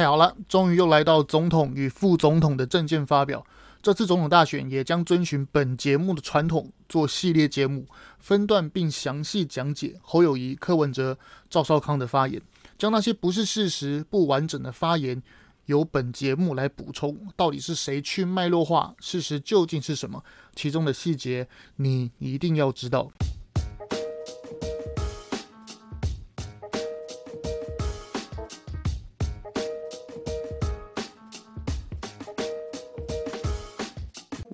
太好了，终于又来到总统与副总统的政见发表。这次总统大选也将遵循本节目的传统，做系列节目，分段并详细讲解侯友谊、柯文哲、赵少康的发言，将那些不是事实、不完整的发言，由本节目来补充。到底是谁去脉络化？事实究竟是什么？其中的细节，你一定要知道。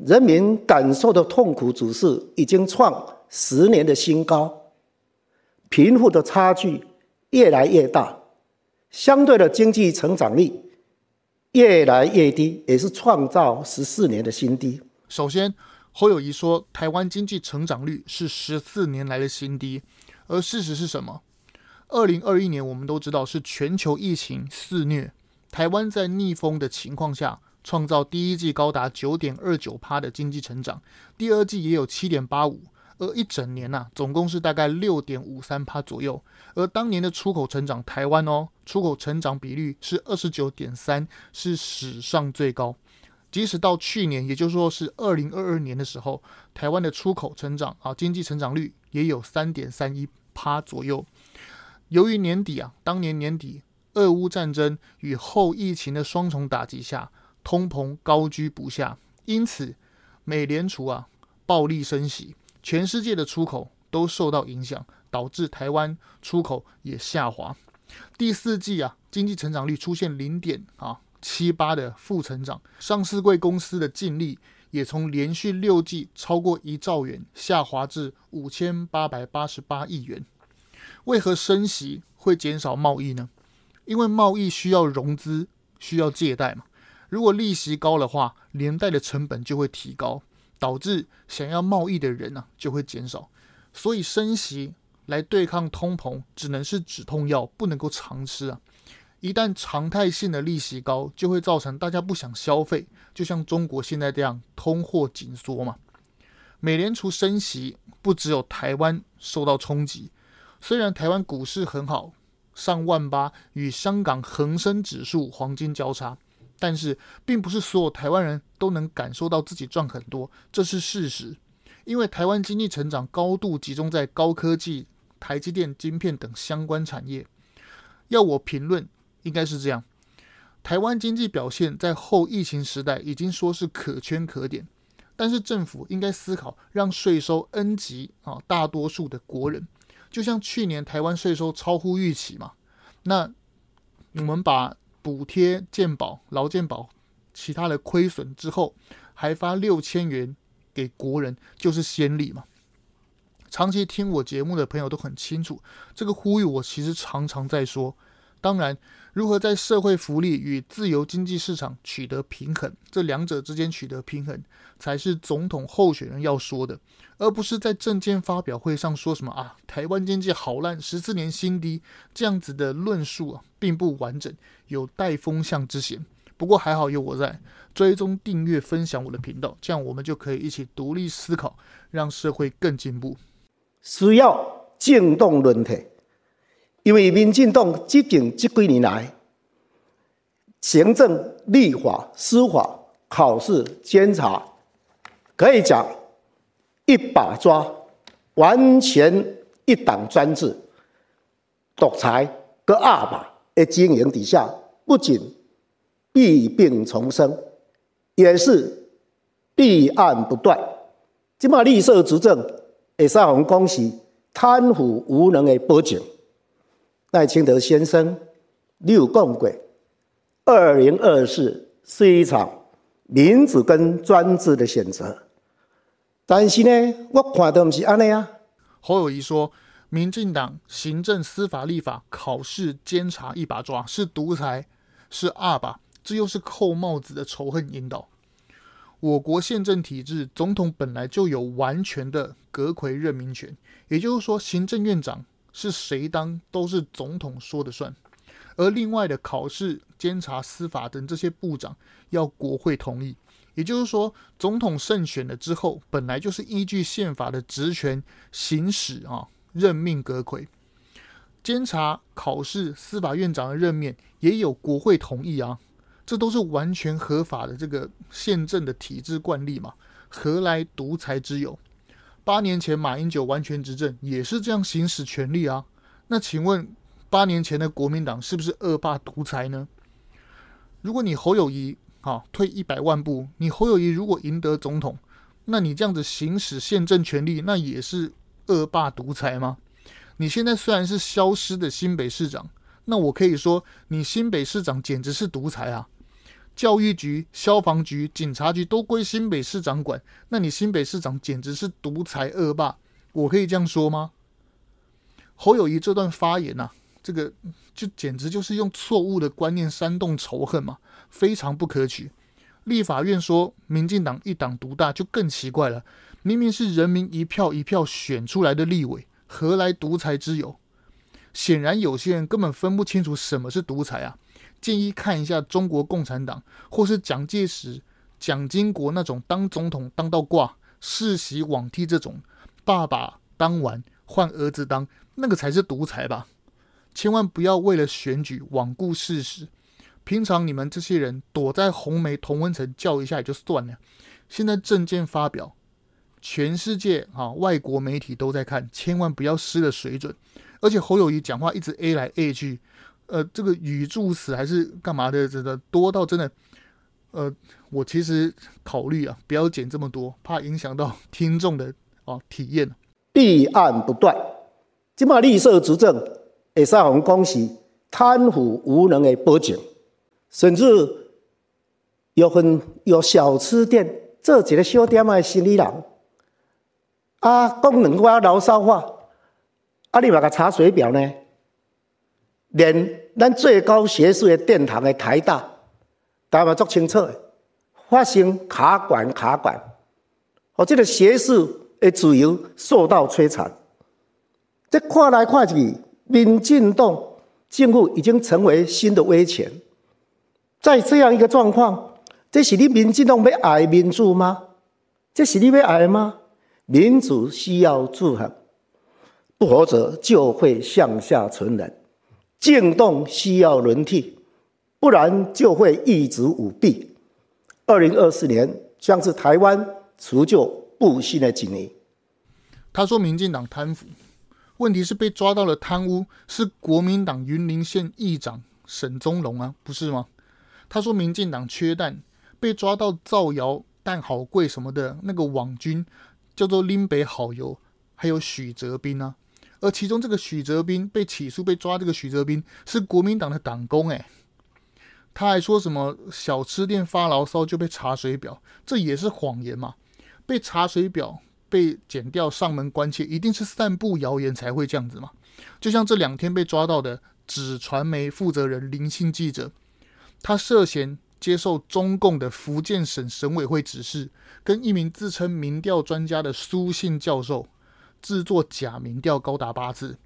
人民感受的痛苦指数已经创十年的新高，贫富的差距越来越大，相对的经济成长率越来越低，也是创造十四年的新低。首先，侯友谊说，台湾经济成长率是十四年来的新低，而事实是什么？二零二一年我们都知道是全球疫情肆虐，台湾在逆风的情况下。创造第一季高达九点二九趴的经济成长，第二季也有七点八五，而一整年呐、总共是大概六点五三趴左右。而当年的出口成长，台湾哦，出口成长比率是二十九点三，是史上最高。即使到去年，也就是说是二零二二年的时候，台湾的出口成长啊，经济成长率也有三点三一趴左右。由于年底啊，当年年底俄乌战争与后疫情的双重打击下。通膨高居不下，因此美联储啊暴力升息，全世界的出口都受到影响，导致台湾出口也下滑。第四季啊，经济成长率出现零点啊七八的负成长，上市柜公司的净利也从连续六季超过一兆元下滑至五千八百八十八亿元。为何升息会减少贸易呢？因为贸易需要融资，需要借贷嘛。如果利息高的话，连带的成本就会提高，导致想要贸易的人呢、啊、就会减少。所以升息来对抗通膨，只能是止痛药，不能够常吃啊！一旦常态性的利息高，就会造成大家不想消费，就像中国现在这样通货紧缩嘛。美联储升息，不只有台湾受到冲击，虽然台湾股市很好，上万八，与香港恒生指数黄金交叉。但是，并不是所有台湾人都能感受到自己赚很多，这是事实。因为台湾经济成长高度集中在高科技、台积电晶片等相关产业。要我评论，应该是这样：台湾经济表现在后疫情时代已经说是可圈可点，但是政府应该思考让税收 N 级啊，大多数的国人，就像去年台湾税收超乎预期嘛，那我们把。补贴健保、劳健保，其他的亏损之后，还发六千元给国人，就是先例嘛。长期听我节目的朋友都很清楚，这个呼吁我其实常常在说。当然，如何在社会福利与自由经济市场取得平衡，这两者之间取得平衡，才是总统候选人要说的。而不是在政见发表会上说什么啊，台湾经济好烂，十四年新低，这样子的论述啊，并不完整，有带风向之嫌。不过还好有我在，追踪、订阅、分享我的频道，这样我们就可以一起独立思考，让社会更进步。需要静动论体，因为民进党执政这几年来，行政、立法、司法、考试、监察，可以讲。一把抓，完全一党专制、独裁、跟二把的经营底下，不仅弊病丛生，也是弊案不断。即马绿色执政，会使我们讲是贪腐无能的保证。赖清德先生，你有讲过，二零二四是一场民主跟专制的选择。但是呢，我看的不是安尼啊。侯友谊说，民进党行政、司法、立法、考试、监察一把抓，是独裁，是二把，这又是扣帽子的仇恨引导。我国宪政体制，总统本来就有完全的阁揆任命权，也就是说，行政院长是谁当都是总统说的算。而另外的考试、监察、司法等这些部长，要国会同意。也就是说，总统胜选了之后，本来就是依据宪法的职权行使啊，任命阁揆。监察、考试、司法院长的任免也有国会同意啊，这都是完全合法的这个宪政的体制惯例嘛，何来独裁之有？八年前马英九完全执政也是这样行使权力啊，那请问八年前的国民党是不是恶霸独裁呢？如果你侯友谊啊退一百万步，你侯友谊如果赢得总统，那你这样子行使宪政权力，那也是恶霸独裁吗？你现在虽然是消失的新北市长，那我可以说你新北市长简直是独裁啊！教育局、消防局、警察局都归新北市长管，那你新北市长简直是独裁恶霸，我可以这样说吗？侯友谊这段发言呐、啊，这个就简直就是用错误的观念煽动仇恨嘛，非常不可取。立法院说民进党一党独大就更奇怪了，明明是人民一票一票选出来的立委。何来独裁之有？显然有些人根本分不清楚什么是独裁啊！建议看一下中国共产党，或是蒋介石、蒋经国那种当总统当到挂、世袭罔替这种，爸爸当完换儿子当，那个才是独裁吧！千万不要为了选举罔顾事实。平常你们这些人躲在红梅同温层叫一下也就算了，现在政见发表。全世界啊，外国媒体都在看，千万不要失了水准。而且侯友谊讲话一直 A 来 A 去，呃，这个语助词还是干嘛的，真的多到真的，呃，我其实考虑啊，不要剪这么多，怕影响到听众的啊体验。弊案不断，今嘛绿色执政，会使我们讲是贪腐无能的保证，甚至有很有小吃店做一个小店的生意人。啊，讲两句牢骚化，啊，你嘛个查水表呢？连咱最高学术的殿堂的台大，大家嘛足清楚的，发生卡管卡管，哦，这个学术的自由受到摧残。这看来看去，民进党政府已经成为新的威权。在这样一个状况，这是你民进党要爱民主吗？这是你要爱吗？民主需要制衡，不否则就会向下沉沦；政党需要轮替，不然就会一直舞弊。二零二四年将是台湾除旧布新的几年。他说：“民进党贪腐，问题是被抓到了贪污是国民党云林县议长沈宗龙啊，不是吗？”他说：“民进党缺蛋，被抓到造谣蛋好贵什么的那个网军。”叫做林北好友，还有许哲斌啊，而其中这个许哲斌被起诉被抓，这个许哲斌是国民党的党工诶，他还说什么小吃店发牢骚就被查水表，这也是谎言嘛？被查水表被剪掉上门关切，一定是散布谣言才会这样子嘛？就像这两天被抓到的纸传媒负责人林姓记者，他涉嫌。接受中共的福建省省委会指示，跟一名自称民调专家的苏姓教授制作假民调高达八次。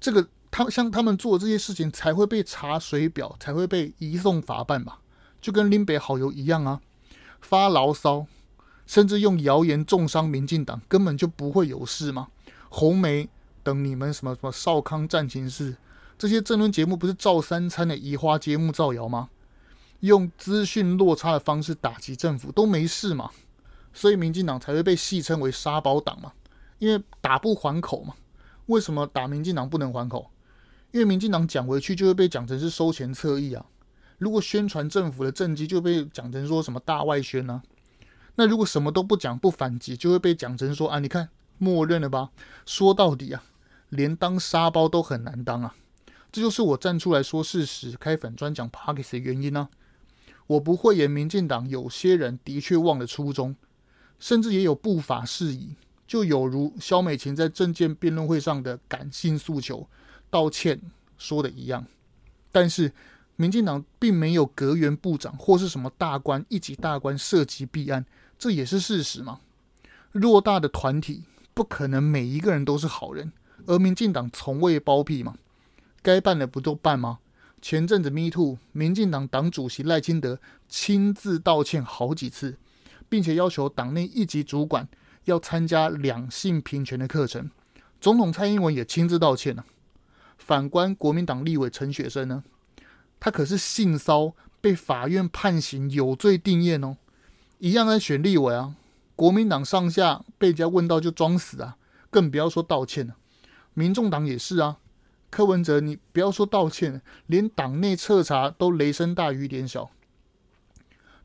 这个他像他们做这些事情，才会被查水表，才会被移送法办吧？就跟林北好友一样啊，发牢骚，甚至用谣言重伤民进党，根本就不会有事嘛？红梅等你们什么什么少康战情室这些政论节目，不是照三餐的移花接木造谣吗？用资讯落差的方式打击政府都没事嘛，所以民进党才会被戏称为沙包党嘛，因为打不还口嘛。为什么打民进党不能还口？因为民进党讲回去就会被讲成是收钱侧翼啊。如果宣传政府的政绩就被讲成说什么大外宣啊。那如果什么都不讲不反击，就会被讲成说啊，你看默认了吧？说到底啊，连当沙包都很难当啊。这就是我站出来说事实、开粉专讲 Podcast 的原因呢、啊。我不会言民进党有些人的确忘了初衷，甚至也有不法事宜，就有如萧美琴在政见辩论会上的感性诉求道歉说的一样。但是，民进党并没有阁员部长或是什么大官一级大官涉及弊案，这也是事实嘛。偌大的团体不可能每一个人都是好人，而民进党从未包庇嘛，该办的不都办吗？前阵子，Me Too，民进党党主席赖清德亲自道歉好几次，并且要求党内一级主管要参加两性平权的课程。总统蔡英文也亲自道歉了。反观国民党立委陈雪生呢，他可是性骚被法院判刑有罪定谳哦，一样在选立委啊。国民党上下被人家问到就装死啊，更不要说道歉了。民众党也是啊，柯文哲你不要说道歉，连党内彻查都雷声大雨点小。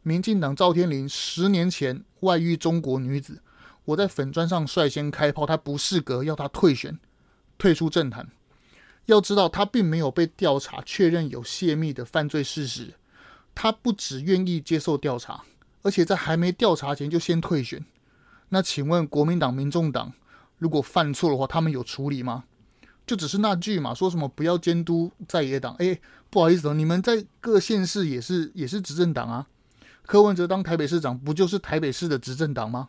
民进党赵天麟十年前外遇中国女子，我在粉砖上率先开炮，他不适格，要他退选，退出政坛。要知道，他并没有被调查确认有泄密的犯罪事实，他不只愿意接受调查，而且在还没调查前就先退选。那请问国民党、民众党如果犯错的话，他们有处理吗？就只是那句嘛，说什么不要监督在野党？哎，不好意思，你们在各县市也是也是执政党啊。柯文哲当台北市长，不就是台北市的执政党吗？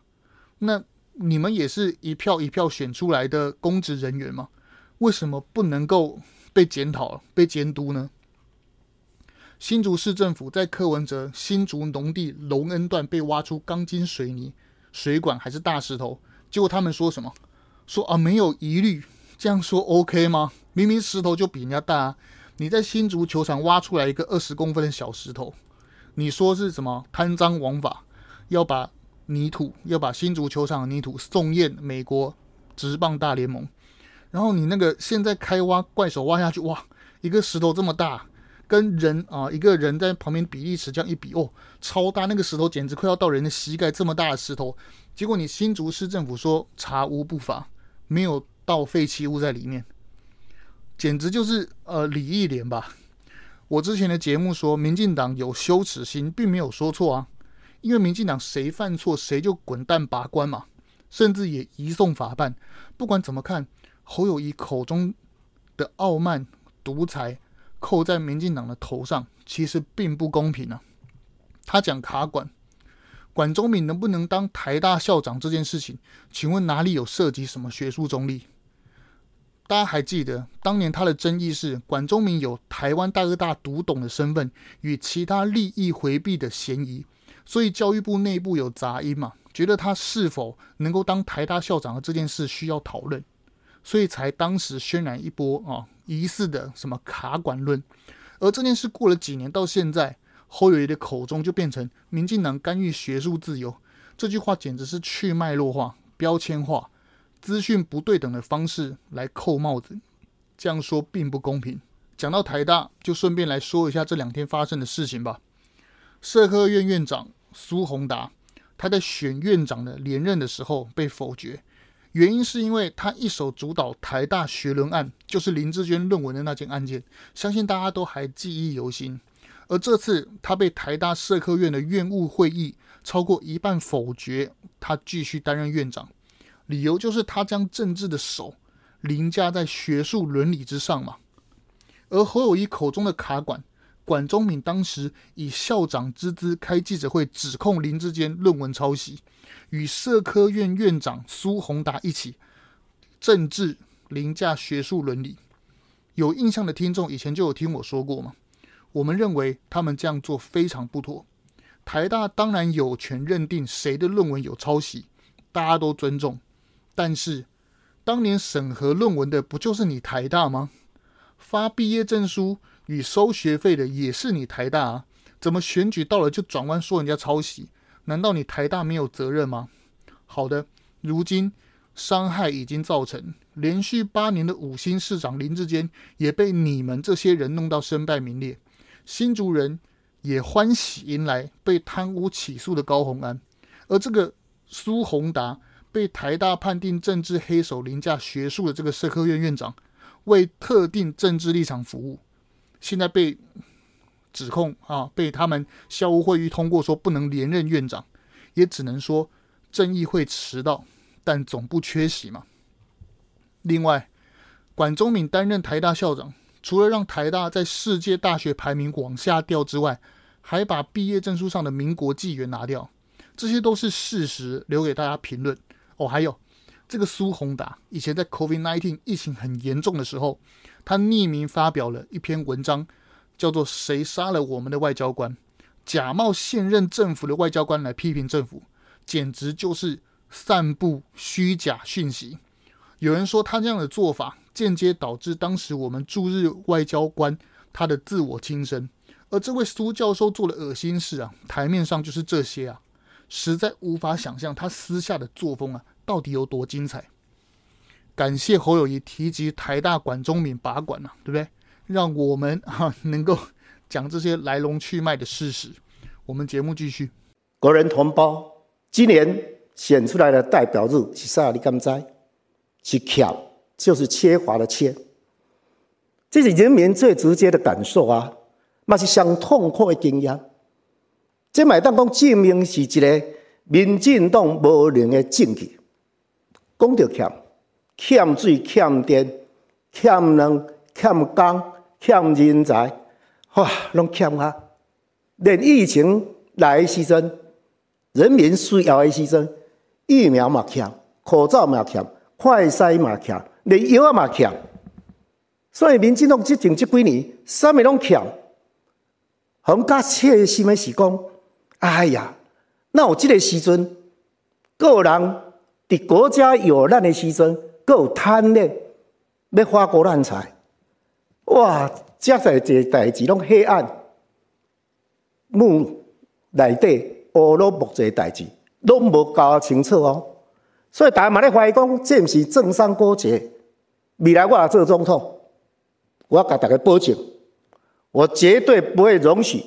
那你们也是一票一票选出来的公职人员吗？为什么不能够被检讨、被监督呢？新竹市政府在柯文哲新竹农地龙恩段被挖出钢筋水泥水管还是大石头，结果他们说什么？说啊没有疑虑，这样说 OK 吗？明明石头就比人家大啊，你在新竹球场挖出来一个二十公分的小石头。你说是什么贪赃枉法？要把泥土，要把新足球场的泥土送验美国职棒大联盟，然后你那个现在开挖怪手挖下去，哇，一个石头这么大，跟人啊一个人在旁边比例尺这样一比，哦，超大，那个石头简直快要到人的膝盖这么大的石头，结果你新竹市政府说查无不法，没有倒废弃物在里面，简直就是呃礼义廉吧。我之前的节目说，民进党有羞耻心，并没有说错啊。因为民进党谁犯错，谁就滚蛋拔关嘛，甚至也移送法办。不管怎么看，侯友谊口中的傲慢独裁，扣在民进党的头上，其实并不公平啊。他讲卡管，管中闵能不能当台大校长这件事情，请问哪里有涉及什么学术中立？大家还记得当年他的争议是管中闵有台湾大哥大独董的身份与其他利益回避的嫌疑，所以教育部内部有杂音嘛，觉得他是否能够当台大校长的这件事需要讨论，所以才当时渲染一波啊疑似的什么卡管论。而这件事过了几年到现在，侯友宜的口中就变成民进党干预学术自由，这句话简直是去脉络化、标签化。资讯不对等的方式来扣帽子，这样说并不公平。讲到台大，就顺便来说一下这两天发生的事情吧。社科院院长苏宏达，他在选院长的连任的时候被否决，原因是因为他一手主导台大学伦案，就是林志娟论文的那件案件，相信大家都还记忆犹新。而这次他被台大社科院的院务会议超过一半否决，他继续担任院长。理由就是他将政治的手凌驾在学术伦理之上嘛。而侯友谊口中的卡管，管中闵当时以校长之姿开记者会，指控林志坚论文抄袭，与社科院院长苏宏达一起政治凌驾学术伦理。有印象的听众以前就有听我说过嘛。我们认为他们这样做非常不妥。台大当然有权认定谁的论文有抄袭，大家都尊重。但是，当年审核论文的不就是你台大吗？发毕业证书与收学费的也是你台大啊？怎么选举到了就转弯说人家抄袭？难道你台大没有责任吗？好的，如今伤害已经造成，连续八年的五星市长林志坚也被你们这些人弄到身败名裂，新竹人也欢喜迎来被贪污起诉的高虹安，而这个苏宏达。被台大判定政治黑手凌驾学术的这个社科院院长，为特定政治立场服务，现在被指控啊，被他们校务会议通过说不能连任院长，也只能说正义会迟到，但总不缺席嘛。另外，管中闵担任台大校长，除了让台大在世界大学排名往下掉之外，还把毕业证书上的民国纪元拿掉，这些都是事实，留给大家评论。哦，还有这个苏宏达，以前在 COVID-19 疫情很严重的时候，他匿名发表了一篇文章，叫做《谁杀了我们的外交官》，假冒现任政府的外交官来批评政府，简直就是散布虚假讯息。有人说他这样的做法间接导致当时我们驻日外交官他的自我轻生。而这位苏教授做的恶心事啊，台面上就是这些啊，实在无法想象他私下的作风啊，到底有多精彩。感谢侯友宜提及台大管中闵拔管啊，对不对？让我们 啊能够讲这些来龙去脉的事实。我们节目继续。国人同胞，今年选出来的代表日是啥？你敢知？是欠，就是缺乏的缺。这是人民最直接的感受啊。嘛是上痛苦的经验，这买当讲证明是一个民进党无能的证据。讲到欠，欠水、欠电、欠人、欠工、欠人才，哇，拢欠啊！连疫情来的时阵，人民需要的时阵，疫苗嘛欠，口罩嘛欠，快筛嘛欠，连药嘛欠。所以民进党执政这几年，啥物拢欠。很加切心的是讲，哎呀，那有这个时阵，个人伫国家有难的时阵，阁有贪念要花国难财，哇！这才这代志拢黑暗，幕内底乌罗木这代志，拢无搞清楚哦。所以大家嘛咧怀疑讲，这毋是政商勾结。未来我来做总统，我甲大家保证。我绝对不会容许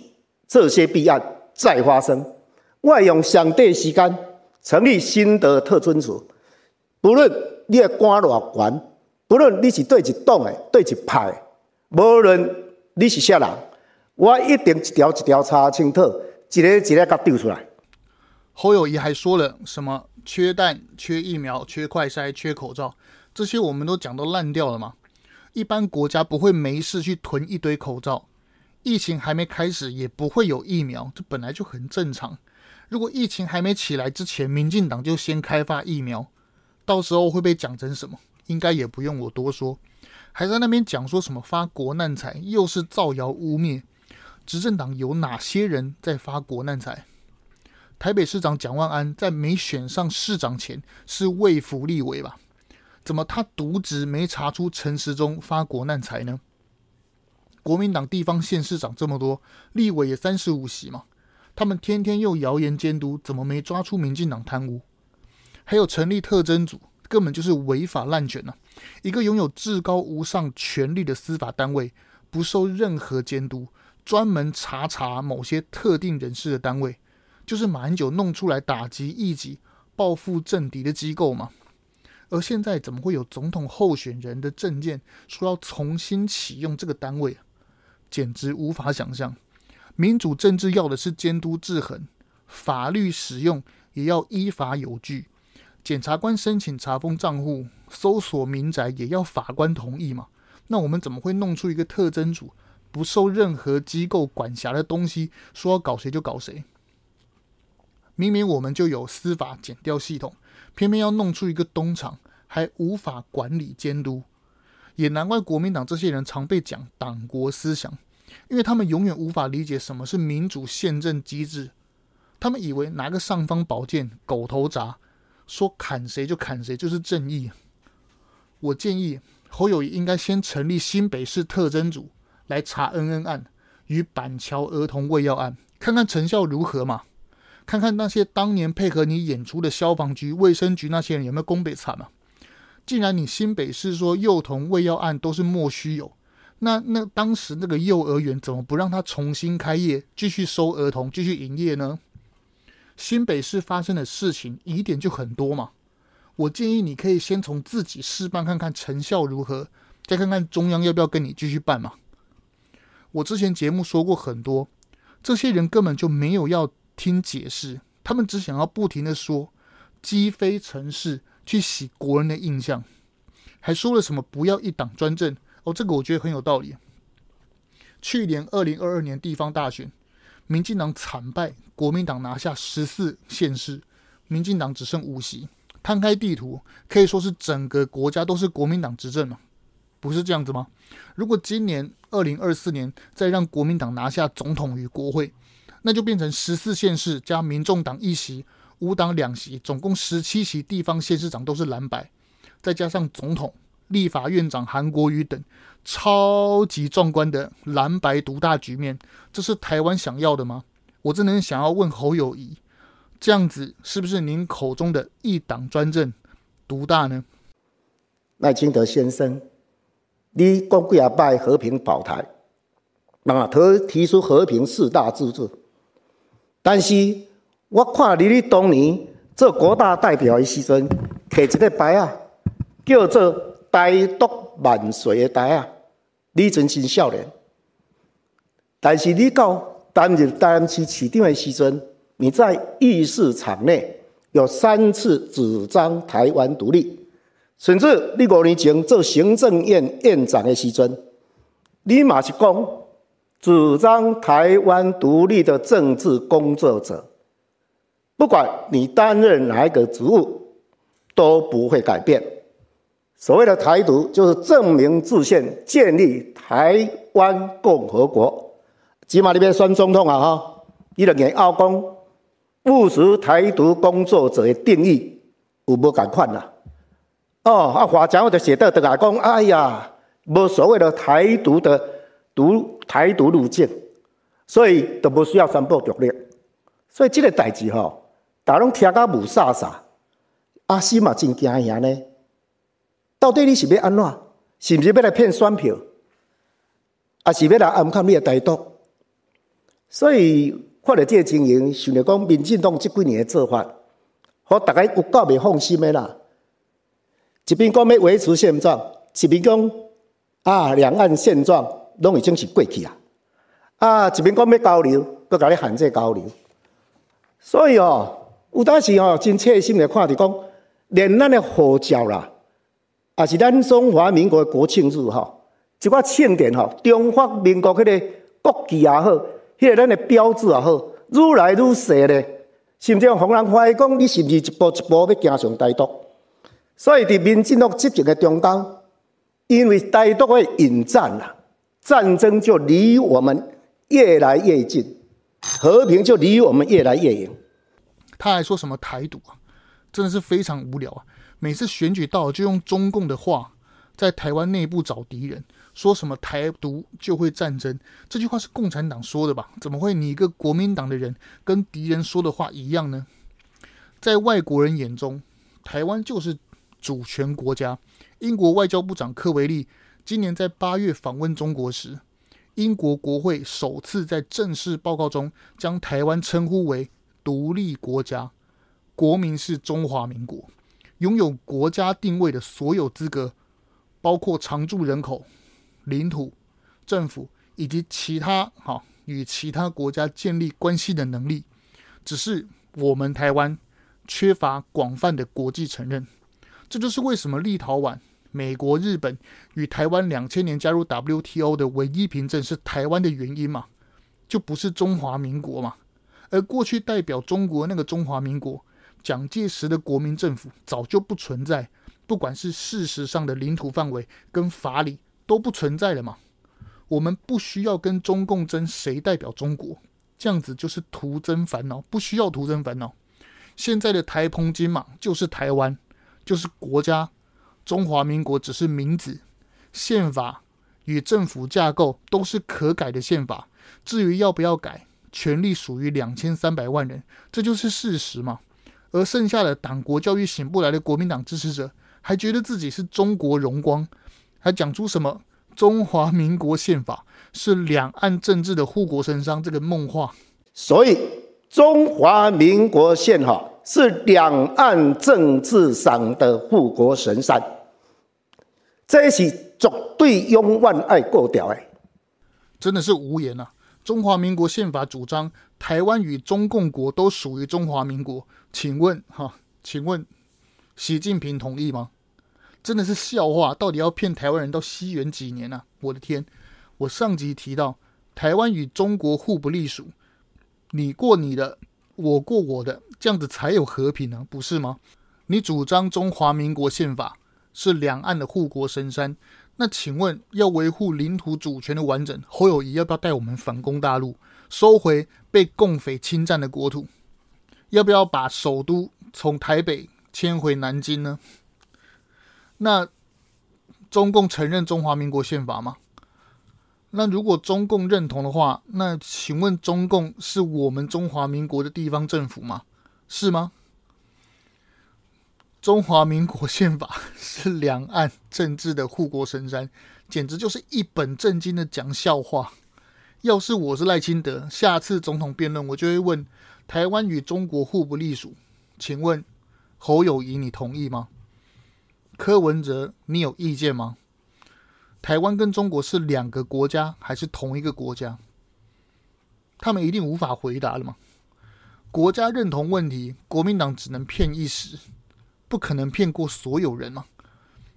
这些弊案再发生。我会用上帝时间成立新的特侦组，不论你的官偌悬，不论你是对一党的、对一派的，无论你是啥人，我一定一条一条查清楚，一个一个给丢出来。侯友谊还说了什么？缺蛋、缺疫苗、缺快筛、缺口罩，这些我们都讲到烂掉了吗？一般国家不会没事去囤一堆口罩。疫情还没开始，也不会有疫苗，这本来就很正常。如果疫情还没起来之前，民进党就先开发疫苗，到时候会被讲成什么？应该也不用我多说。还在那边讲说什么发国难财，又是造谣污蔑。执政党有哪些人在发国难财？台北市长蒋万安在没选上市长前是卫福立委吧？怎么他渎职没查出陈时中发国难财呢？国民党地方县市长这么多，立委也三十五席嘛，他们天天用谣言监督，怎么没抓出民进党贪污？还有成立特侦组，根本就是违法滥权呐、一个拥有至高无上权力的司法单位，不受任何监督，专门查查某些特定人士的单位，就是马英九弄出来打击异己、报复政敌的机构嘛。而现在怎么会有总统候选人的政见说要重新启用这个单位？简直无法想象，民主政治要的是监督制衡，法律使用也要依法有据。检察官申请查封账户、搜索民宅也要法官同意嘛？那我们怎么会弄出一个特征组，不受任何机构管辖的东西，说要搞谁就搞谁？明明我们就有司法检调系统，偏偏要弄出一个东厂，还无法管理监督。也难怪国民党这些人常被讲党国思想，因为他们永远无法理解什么是民主宪政机制。他们以为拿个尚方宝剑，狗头铡，说砍谁就砍谁就是正义。我建议侯友宜应该先成立新北市特侦组来查恩恩案与板桥儿童喂药案，看看成效如何嘛？看看那些当年配合你演出的消防局、卫生局那些人有没有功被惨嘛？既然你新北市说幼童喂药案都是莫须有，那那当时那个幼儿园怎么不让他重新开业，继续收儿童，继续营业呢？新北市发生的事情疑点就很多嘛。我建议你可以先从自己试办看看成效如何，再看看中央要不要跟你继续办嘛。我之前节目说过很多，这些人根本就没有要听解释，他们只想要不停的说积非成是。去洗国人的印象，还说了什么不要一党专政哦，这个我觉得很有道理。去年二零二二年地方大选，民进党惨败，国民党拿下十四县市，民进党只剩五席。摊开地图，可以说是整个国家都是国民党执政嘛，不是这样子吗？如果今年二零二四年再让国民党拿下总统与国会，那就变成十四县市加民众党一席。无党两席，总共十七席地方县市长都是蓝白，再加上总统，立法院长韩国瑜等超级壮观的蓝白独大局面，这是台湾想要的吗？我真的想要问侯友宜，这样子是不是您口中的一党专政独大呢？赖清德先生，你讲几啊摆和平保台，啊，他提出和平四大自治，但是我看你你当年做国大代表的时阵，刻一个牌啊，叫做“台独万岁”的台啊，你真是少年。但是你到担任台南市市长的时阵，你在议事场内有三次主张台湾独立。甚至你五年前做行政院院长的时阵，你嘛是讲主张台湾独立的政治工作者，不管你担任哪一个职务，都不会改变。所谓的台独，就是证明自宪，建立台湾共和国。起码你别选总统啊！哈，你着硬拗讲务实台独工作者的定义有无共款啦？哦，啊，华侨我就写到的来讲，哎呀，无所谓的台独的独台独路径，所以都不需要宣布独立。所以这个代志吼，大家拢听甲雾煞煞，阿西嘛真惊呀呢。到底你是要安怎？是不是要来骗选票？还是要来暗藏你的台独？所以看到这个情形，想着讲民进党这几年的做法，互大家有够未放心的啦。一边讲要维持现状，一边讲啊，两岸现状拢已经是过去啊！啊，一边讲要交流，搁甲你限制交流。所以哦，有当时哦，真切心的看着讲，连咱的号召啦，也是咱中华民国的国庆日吼，一寡庆典吼，中华民国迄个国旗也好，迄、个咱的标志也好，愈来愈细咧，甚至让人怀疑讲，你是不是一步一步要走上台独？所以，伫民进党执政的中间，因为台独的引战啊，战争就离我们越来越近，和平就离我们越来越远。他还说什么台独啊，真的是非常无聊啊！每次选举到，就用中共的话在台湾内部找敌人，说什么台独就会战争。这句话是共产党说的吧？怎么会你一个国民党的人跟敌人说的话一样呢？在外国人眼中，台湾就是。主权国家，英国外交部长科维利今年在八月访问中国时，英国国会首次在正式报告中将台湾称呼为独立国家，国名是中华民国，拥有国家定位的所有资格，包括常住人口、领土、政府以及其他哈与其他国家建立关系的能力，只是我们台湾缺乏广泛的国际承认。这就是为什么立陶宛、美国、日本与台湾两千年加入 WTO 的唯一凭证是台湾的原因嘛？就不是中华民国嘛？而过去代表中国那个中华民国，蒋介石的国民政府早就不存在，不管是事实上的领土范围跟法理都不存在了嘛？我们不需要跟中共争谁代表中国，这样子就是徒增烦恼，不需要徒增烦恼。现在的台澎金马就是台湾。就是国家，中华民国只是名字，宪法与政府架构都是可改的宪法。至于要不要改，权力属于两千三百万人，这就是事实嘛。而剩下的党国教育醒不来的国民党支持者，还觉得自己是中国荣光，还讲出什么中华民国宪法是两岸政治的护国神山这个梦话。所以中华民国宪法。是两岸政治上的护国神山，这是绝对永万爱过掉的，真的是无言啊！中华民国宪法主张台湾与中共国都属于中华民国，请问哈？请问习近平同意吗？真的是笑话！到底要骗台湾人到西元几年啊？我的天！我上集提到台湾与中国互不隶属，你过你的。我过我的，这样子才有和平呢，不是吗？你主张中华民国宪法是两岸的护国神山，那请问要维护领土主权的完整，侯友谊要不要带我们反攻大陆，收回被共匪侵占的国土？要不要把首都从台北迁回南京呢？那中共承认中华民国宪法吗？那如果中共认同的话，那请问中共是我们中华民国的地方政府吗？是吗？中华民国宪法是两岸政治的护国神山，简直就是一本正经的讲笑话。要是我是赖清德，下次总统辩论我就会问：台湾与中国互不隶属，请问侯友谊你同意吗？柯文哲你有意见吗？台湾跟中国是两个国家还是同一个国家？他们一定无法回答了吗？国家认同问题，国民党只能骗一时。不可能骗过所有人嘛。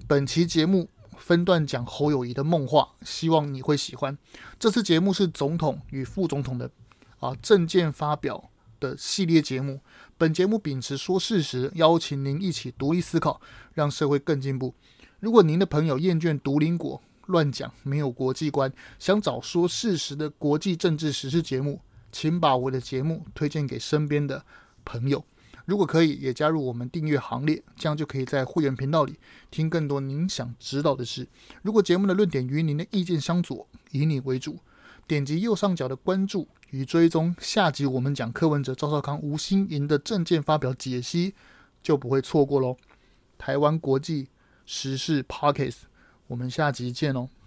本期节目分段讲侯友谊的梦话，希望你会喜欢。这次节目是总统与副总统的啊政见发表的系列节目。本节目秉持说事实，邀请您一起独立思考，让社会更进步。如果您的朋友厌倦独林果乱讲，没有国际观，想找说事实的国际政治时事节目，请把我的节目推荐给身边的朋友。如果可以，也加入我们订阅行列，这样就可以在会员频道里听更多您想知道的事。如果节目的论点与您的意见相左，以你为主，点击右上角的关注与追踪，下集我们讲柯文哲、赵少康、吴欣盈的政见发表解析，就不会错过喽。台湾国际时事 Podcast，我们下集见喽。